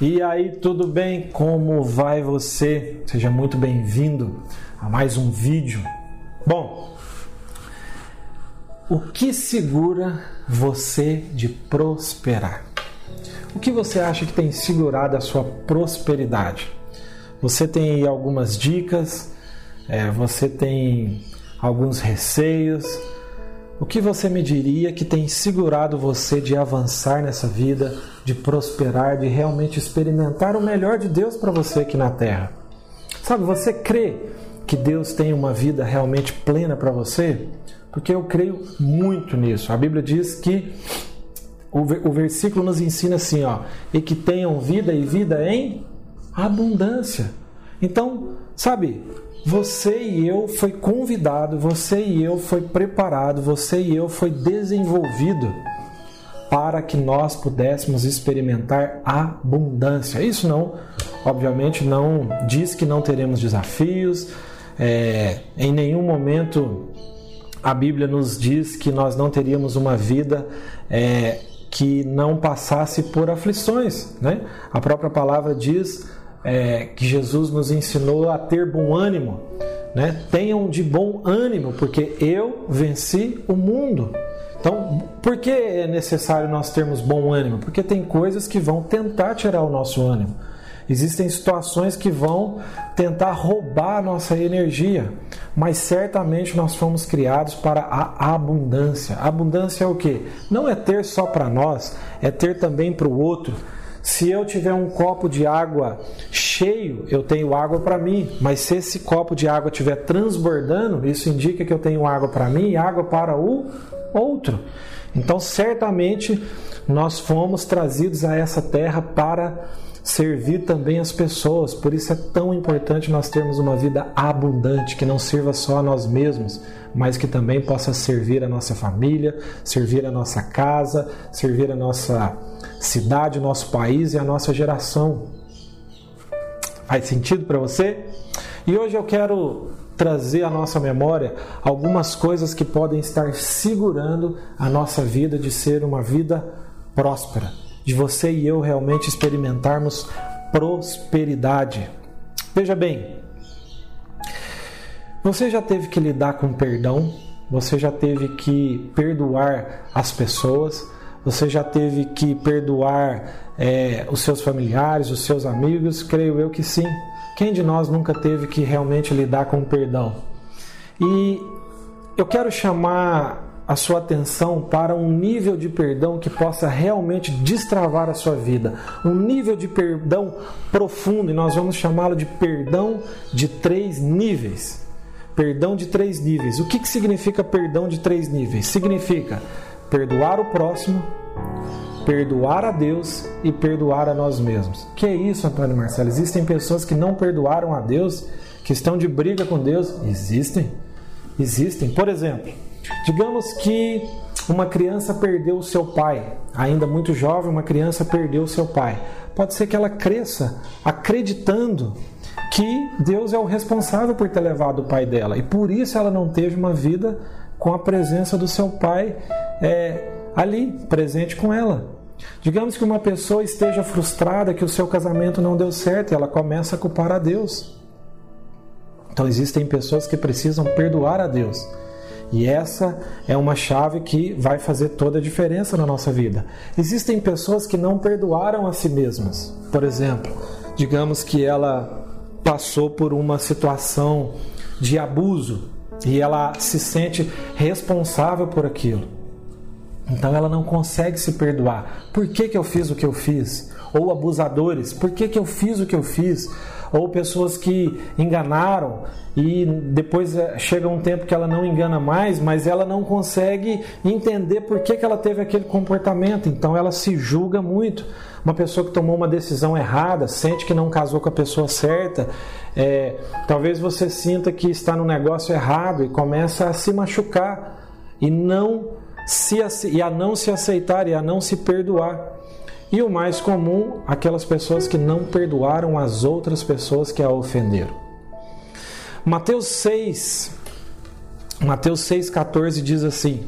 E aí, tudo bem? Como vai você? Seja muito bem-vindo a mais um vídeo. Bom, o que segura você de prosperar? O que você acha que tem segurado a sua prosperidade? Você tem algumas dicas, é, você tem alguns receios. O que você me diria que tem segurado você de avançar nessa vida? de prosperar, de realmente experimentar o melhor de Deus para você aqui na terra. Sabe, você crê que Deus tem uma vida realmente plena para você? Porque eu creio muito nisso. A Bíblia diz que o versículo nos ensina assim, ó, e que tenham vida e vida em abundância. Então, sabe, você e eu foi convidado, você e eu foi preparado, você e eu foi desenvolvido para que nós pudéssemos experimentar abundância. Isso não, obviamente, não diz que não teremos desafios. É, em nenhum momento a Bíblia nos diz que nós não teríamos uma vida é, que não passasse por aflições. Né? A própria palavra diz é, que Jesus nos ensinou a ter bom ânimo. Né? Tenham de bom ânimo, porque eu venci o mundo. Então, por que é necessário nós termos bom ânimo? Porque tem coisas que vão tentar tirar o nosso ânimo. Existem situações que vão tentar roubar a nossa energia, mas certamente nós fomos criados para a abundância. A abundância é o que? Não é ter só para nós, é ter também para o outro. Se eu tiver um copo de água cheio, eu tenho água para mim, mas se esse copo de água estiver transbordando, isso indica que eu tenho água para mim e água para o outro. Então, certamente, nós fomos trazidos a essa terra para servir também as pessoas. Por isso é tão importante nós termos uma vida abundante, que não sirva só a nós mesmos, mas que também possa servir a nossa família, servir a nossa casa, servir a nossa cidade, nosso país e a nossa geração. Faz sentido para você? E hoje eu quero trazer à nossa memória algumas coisas que podem estar segurando a nossa vida de ser uma vida próspera, de você e eu realmente experimentarmos prosperidade. Veja bem, você já teve que lidar com perdão, você já teve que perdoar as pessoas, você já teve que perdoar é, os seus familiares, os seus amigos? Creio eu que sim. Quem de nós nunca teve que realmente lidar com o perdão? E eu quero chamar a sua atenção para um nível de perdão que possa realmente destravar a sua vida. Um nível de perdão profundo, e nós vamos chamá-lo de perdão de três níveis. Perdão de três níveis. O que, que significa perdão de três níveis? Significa perdoar o próximo, perdoar a Deus e perdoar a nós mesmos. Que é isso, Antônio Marcelo? Existem pessoas que não perdoaram a Deus, que estão de briga com Deus? Existem. Existem. Por exemplo, digamos que uma criança perdeu o seu pai, ainda muito jovem, uma criança perdeu o seu pai. Pode ser que ela cresça acreditando que Deus é o responsável por ter levado o pai dela e por isso ela não teve uma vida com a presença do seu pai é, ali, presente com ela. Digamos que uma pessoa esteja frustrada que o seu casamento não deu certo e ela começa a culpar a Deus. Então existem pessoas que precisam perdoar a Deus. E essa é uma chave que vai fazer toda a diferença na nossa vida. Existem pessoas que não perdoaram a si mesmas. Por exemplo, digamos que ela passou por uma situação de abuso e ela se sente responsável por aquilo. Então ela não consegue se perdoar. Por que, que eu fiz o que eu fiz? Ou abusadores, por que, que eu fiz o que eu fiz? Ou pessoas que enganaram e depois eh, chega um tempo que ela não engana mais, mas ela não consegue entender por que, que ela teve aquele comportamento. Então ela se julga muito. Uma pessoa que tomou uma decisão errada, sente que não casou com a pessoa certa, é, talvez você sinta que está no negócio errado e começa a se machucar e não se, e a não se aceitar e a não se perdoar. E o mais comum, aquelas pessoas que não perdoaram as outras pessoas que a ofenderam. Mateus 6, Mateus 6,14 diz assim: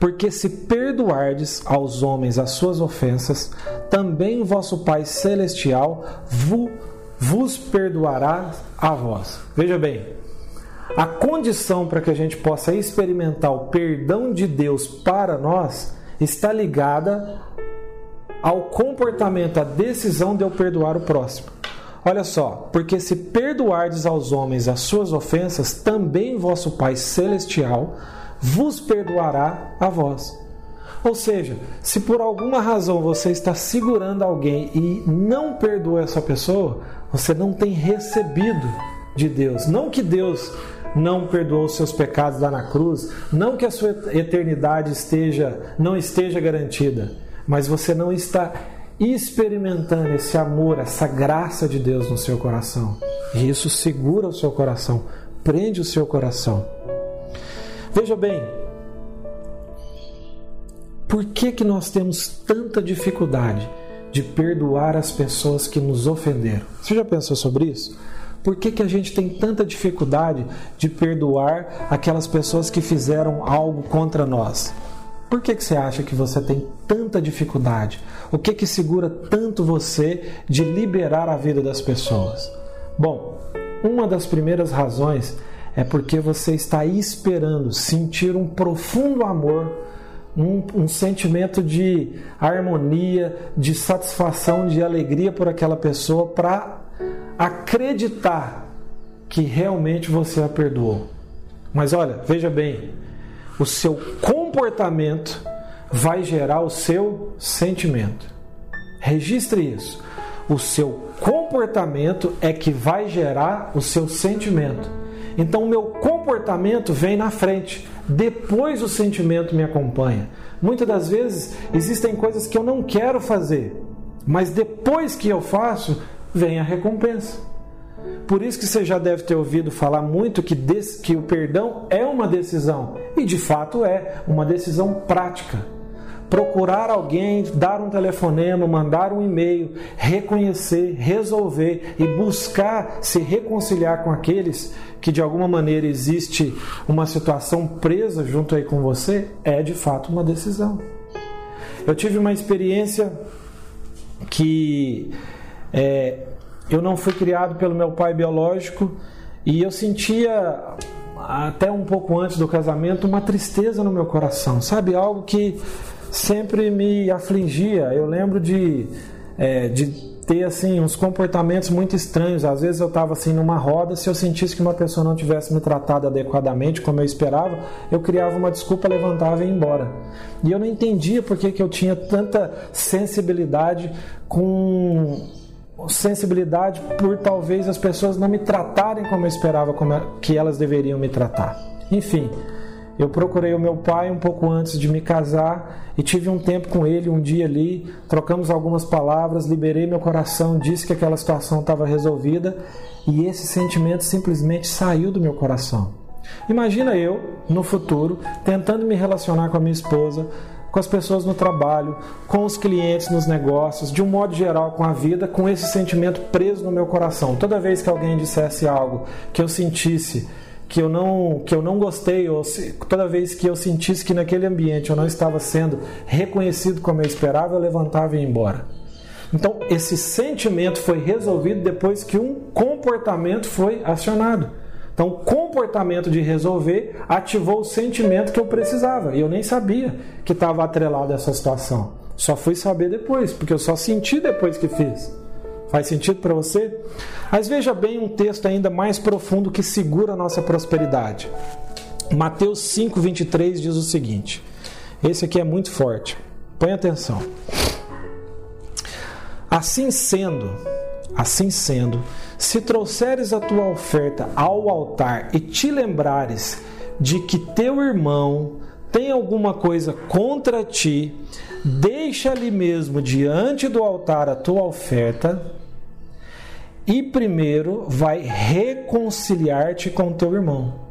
Porque se perdoardes aos homens as suas ofensas, também vosso Pai Celestial vos perdoará a vós. Veja bem, a condição para que a gente possa experimentar o perdão de Deus para nós está ligada ao comportamento, à decisão de eu perdoar o próximo. Olha só, porque se perdoardes aos homens as suas ofensas, também vosso Pai Celestial vos perdoará a vós. Ou seja, se por alguma razão você está segurando alguém e não perdoa essa pessoa, você não tem recebido de Deus. Não que Deus não perdoou os seus pecados lá na cruz, não que a sua eternidade esteja não esteja garantida, mas você não está experimentando esse amor, essa graça de Deus no seu coração. E isso segura o seu coração, prende o seu coração. Veja bem, por que, que nós temos tanta dificuldade de perdoar as pessoas que nos ofenderam? Você já pensou sobre isso? Por que, que a gente tem tanta dificuldade de perdoar aquelas pessoas que fizeram algo contra nós? Por que, que você acha que você tem tanta dificuldade? O que, que segura tanto você de liberar a vida das pessoas? Bom, uma das primeiras razões é porque você está esperando sentir um profundo amor, um, um, sentimento de harmonia, de satisfação, de alegria por aquela pessoa para acreditar que realmente você a perdoou. Mas olha, veja bem, o seu comportamento vai gerar o seu sentimento. Registre isso. O seu comportamento é que vai gerar o seu sentimento. Então, o meu comportamento vem na frente, depois o sentimento me acompanha. Muitas das vezes existem coisas que eu não quero fazer, mas depois que eu faço, vem a recompensa. Por isso que você já deve ter ouvido falar muito que, des, que o perdão é uma decisão. E de fato é uma decisão prática. Procurar alguém, dar um telefonema, mandar um e-mail, reconhecer, resolver e buscar se reconciliar com aqueles que de alguma maneira existe uma situação presa junto aí com você, é de fato uma decisão. Eu tive uma experiência que é, eu não fui criado pelo meu pai biológico e eu sentia até um pouco antes do casamento uma tristeza no meu coração, sabe? Algo que sempre me afligia. Eu lembro de, é, de ter assim uns comportamentos muito estranhos. Às vezes eu estava assim numa roda, se eu sentisse que uma pessoa não tivesse me tratado adequadamente como eu esperava, eu criava uma desculpa, levantava e ia embora. E eu não entendia por que, que eu tinha tanta sensibilidade com sensibilidade por talvez as pessoas não me tratarem como eu esperava como é, que elas deveriam me tratar. Enfim, eu procurei o meu pai um pouco antes de me casar e tive um tempo com ele, um dia ali, trocamos algumas palavras, liberei meu coração, disse que aquela situação estava resolvida e esse sentimento simplesmente saiu do meu coração. Imagina eu, no futuro, tentando me relacionar com a minha esposa, com as pessoas no trabalho, com os clientes nos negócios, de um modo geral com a vida, com esse sentimento preso no meu coração. Toda vez que alguém dissesse algo que eu sentisse que eu não que eu não gostei ou se, toda vez que eu sentisse que naquele ambiente eu não estava sendo reconhecido como eu esperava, eu levantava e ia embora. Então, esse sentimento foi resolvido depois que um comportamento foi acionado. Então, o comportamento de resolver ativou o sentimento que eu precisava. E eu nem sabia que estava atrelado a essa situação. Só fui saber depois, porque eu só senti depois que fiz. Faz sentido para você? Mas veja bem um texto ainda mais profundo que segura a nossa prosperidade. Mateus 5:23 diz o seguinte. Esse aqui é muito forte. Põe atenção. Assim sendo, assim sendo, se trouxeres a tua oferta ao altar e te lembrares de que teu irmão tem alguma coisa contra ti, deixa ali mesmo diante do altar a tua oferta e primeiro vai reconciliar-te com teu irmão.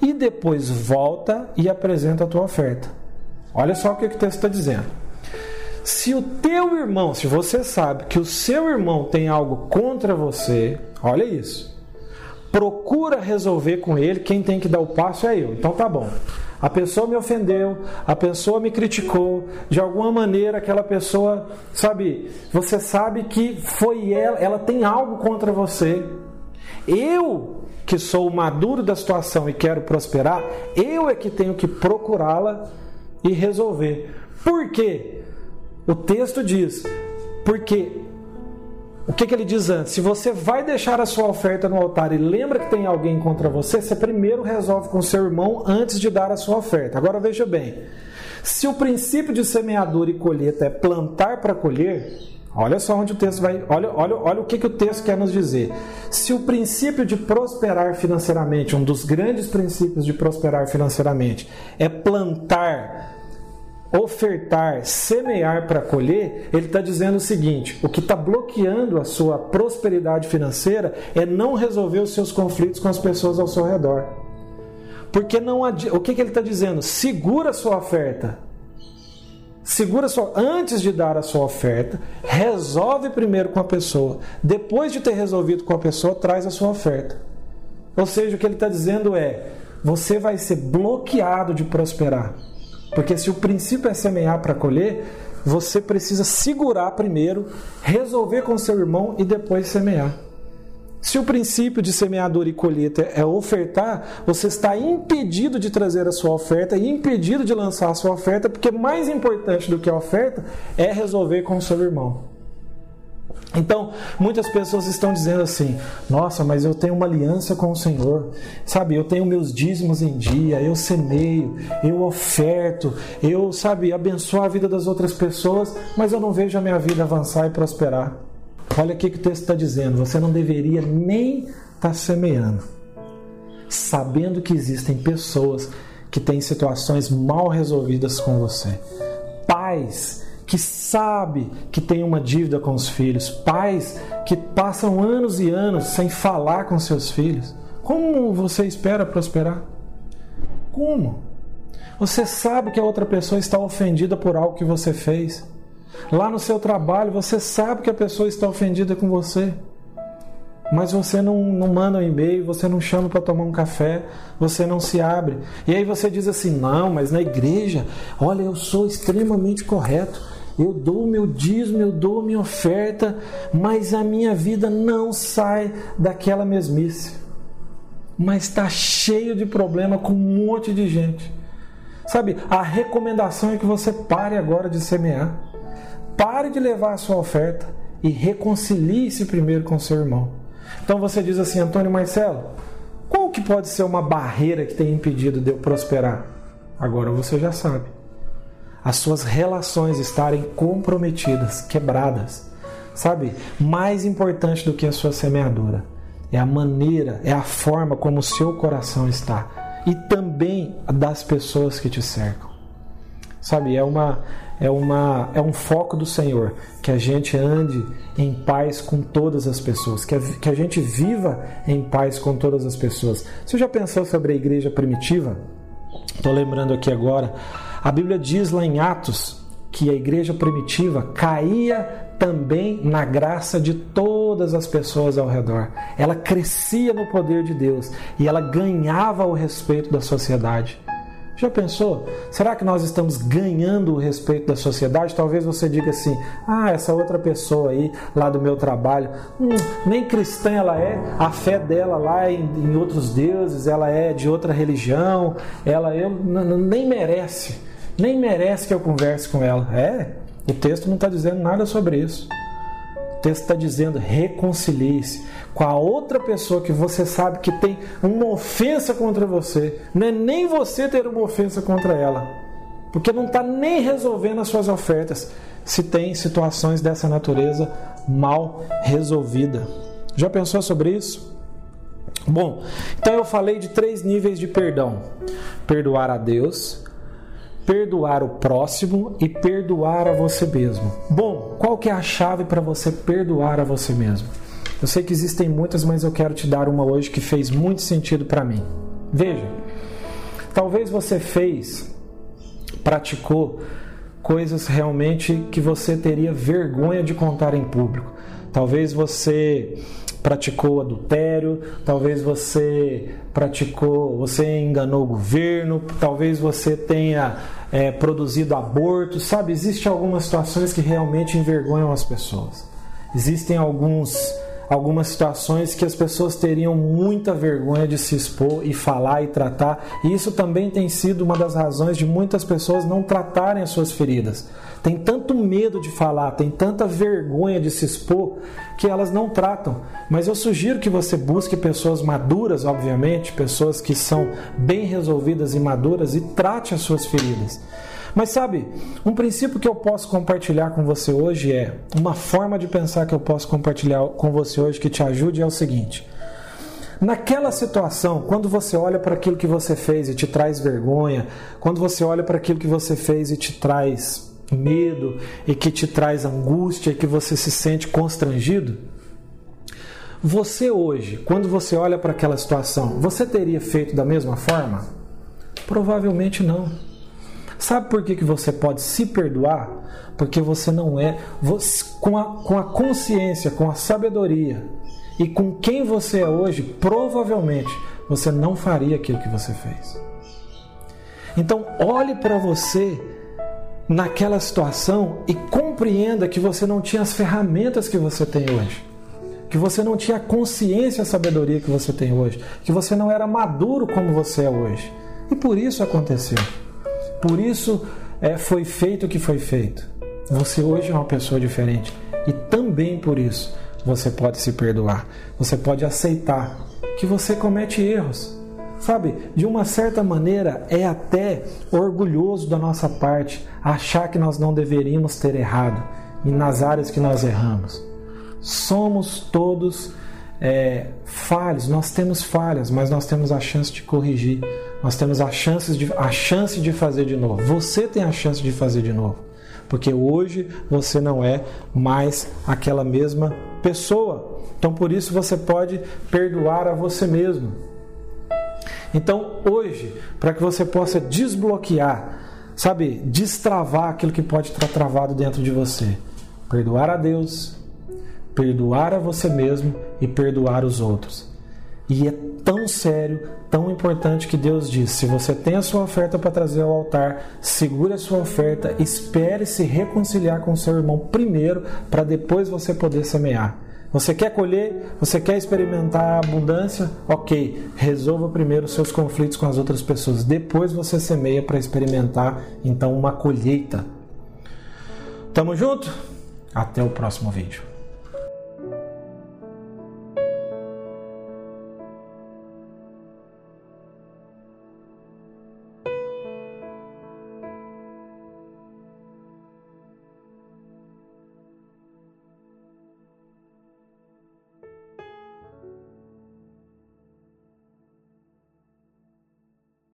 E depois volta e apresenta a tua oferta. Olha só o que o texto está dizendo. Se o teu irmão, se você sabe que o seu irmão tem algo contra você, olha isso. procura resolver com ele, quem tem que dar o passo é eu. Então tá bom. A pessoa me ofendeu, a pessoa me criticou, de alguma maneira aquela pessoa, sabe, você sabe que foi ela, ela tem algo contra você. Eu, que sou o maduro da situação e quero prosperar, eu é que tenho que procurá-la e resolver. Por quê? O texto diz: porque o que, que, ele diz antes? Se você vai deixar a sua oferta no altar e lembra que tem alguém contra você, você primeiro resolve com seu irmão antes de dar a sua oferta. Agora veja bem: se o princípio de semeadura e colheita é plantar para colher, olha só onde o texto vai. Olha, olha, olha o que, que o texto quer nos dizer. Se o princípio de prosperar financeiramente, um dos grandes princípios de prosperar financeiramente, é plantar ofertar, semear para colher, ele está dizendo o seguinte: o que está bloqueando a sua prosperidade financeira é não resolver os seus conflitos com as pessoas ao seu redor. Porque não o que, que ele está dizendo? Segura a sua oferta. Segura sua antes de dar a sua oferta, resolve primeiro com a pessoa. Depois de ter resolvido com a pessoa, traz a sua oferta. Ou seja, o que ele está dizendo é: você vai ser bloqueado de prosperar porque se o princípio é semear para colher, você precisa segurar primeiro, resolver com seu irmão e depois semear. Se o princípio de semeadura e colheita é ofertar, você está impedido de trazer a sua oferta e impedido de lançar a sua oferta, porque mais importante do que a oferta é resolver com o seu irmão. Então, muitas pessoas estão dizendo assim: nossa, mas eu tenho uma aliança com o Senhor, sabe? Eu tenho meus dízimos em dia, eu semeio, eu oferto, eu, sabe, abençoo a vida das outras pessoas, mas eu não vejo a minha vida avançar e prosperar. Olha o que o texto está dizendo: você não deveria nem estar tá semeando, sabendo que existem pessoas que têm situações mal resolvidas com você, pais que sabe que tem uma dívida com os filhos, pais que passam anos e anos sem falar com seus filhos. Como você espera prosperar? Como? Você sabe que a outra pessoa está ofendida por algo que você fez. Lá no seu trabalho, você sabe que a pessoa está ofendida com você. Mas você não, não manda um e-mail, você não chama para tomar um café, você não se abre. E aí você diz assim: não, mas na igreja, olha, eu sou extremamente correto eu dou meu dízimo, eu dou minha oferta, mas a minha vida não sai daquela mesmice. Mas está cheio de problema com um monte de gente. Sabe, a recomendação é que você pare agora de semear. Pare de levar a sua oferta e reconcilie-se primeiro com seu irmão. Então você diz assim, Antônio Marcelo, qual que pode ser uma barreira que tem impedido de eu prosperar? Agora você já sabe as suas relações estarem comprometidas, quebradas. Sabe? Mais importante do que a sua semeadura é a maneira, é a forma como o seu coração está e também das pessoas que te cercam. Sabe? É uma é uma é um foco do Senhor que a gente ande em paz com todas as pessoas, que a, que a gente viva em paz com todas as pessoas. Você já pensou sobre a igreja primitiva? Estou lembrando aqui agora a Bíblia diz lá em Atos que a igreja primitiva caía também na graça de todas as pessoas ao redor. Ela crescia no poder de Deus e ela ganhava o respeito da sociedade. Já pensou? Será que nós estamos ganhando o respeito da sociedade? Talvez você diga assim: ah, essa outra pessoa aí, lá do meu trabalho, hum, nem cristã ela é, a fé dela lá em, em outros deuses, ela é de outra religião, ela eu, nem merece nem merece que eu converse com ela. É, o texto não está dizendo nada sobre isso. O texto está dizendo reconcilie-se com a outra pessoa que você sabe que tem uma ofensa contra você. Não é nem você ter uma ofensa contra ela. Porque não está nem resolvendo as suas ofertas se tem situações dessa natureza mal resolvida. Já pensou sobre isso? Bom, então eu falei de três níveis de perdão: perdoar a Deus, perdoar o próximo e perdoar a você mesmo. Bom, qual que é a chave para você perdoar a você mesmo? Eu sei que existem muitas, mas eu quero te dar uma hoje que fez muito sentido para mim. Veja, talvez você fez, praticou coisas realmente que você teria vergonha de contar em público. talvez você praticou adultério, talvez você praticou, você enganou o governo, talvez você tenha é, produzido aborto, sabe? Existem algumas situações que realmente envergonham as pessoas. Existem alguns algumas situações que as pessoas teriam muita vergonha de se expor e falar e tratar. E isso também tem sido uma das razões de muitas pessoas não tratarem as suas feridas. Tem tanto medo de falar, tem tanta vergonha de se expor que elas não tratam. Mas eu sugiro que você busque pessoas maduras, obviamente, pessoas que são bem resolvidas e maduras e trate as suas feridas. Mas sabe, um princípio que eu posso compartilhar com você hoje é uma forma de pensar que eu posso compartilhar com você hoje que te ajude é o seguinte. Naquela situação, quando você olha para aquilo que você fez e te traz vergonha, quando você olha para aquilo que você fez e te traz medo e que te traz angústia e que você se sente constrangido, você hoje, quando você olha para aquela situação, você teria feito da mesma forma? Provavelmente não. Sabe por que, que você pode se perdoar? Porque você não é. Você, com, a, com a consciência, com a sabedoria e com quem você é hoje, provavelmente você não faria aquilo que você fez. Então, olhe para você naquela situação e compreenda que você não tinha as ferramentas que você tem hoje. Que você não tinha a consciência e a sabedoria que você tem hoje. Que você não era maduro como você é hoje. E por isso aconteceu. Por isso é, foi feito o que foi feito. Você hoje é uma pessoa diferente e também por isso você pode se perdoar. Você pode aceitar que você comete erros. Sabe, de uma certa maneira é até orgulhoso da nossa parte achar que nós não deveríamos ter errado e nas áreas que nós erramos. Somos todos é, falhos, nós temos falhas, mas nós temos a chance de corrigir, nós temos a chance, de, a chance de fazer de novo. Você tem a chance de fazer de novo, porque hoje você não é mais aquela mesma pessoa. Então por isso você pode perdoar a você mesmo. Então hoje, para que você possa desbloquear, sabe, destravar aquilo que pode estar travado dentro de você, perdoar a Deus, perdoar a você mesmo e perdoar os outros. E é tão sério, tão importante que Deus diz: se você tem a sua oferta para trazer ao altar, segure a sua oferta, espere se reconciliar com seu irmão primeiro, para depois você poder semear. Você quer colher? Você quer experimentar a abundância? Ok, resolva primeiro os seus conflitos com as outras pessoas. Depois você semeia para experimentar então uma colheita. Tamo junto? Até o próximo vídeo.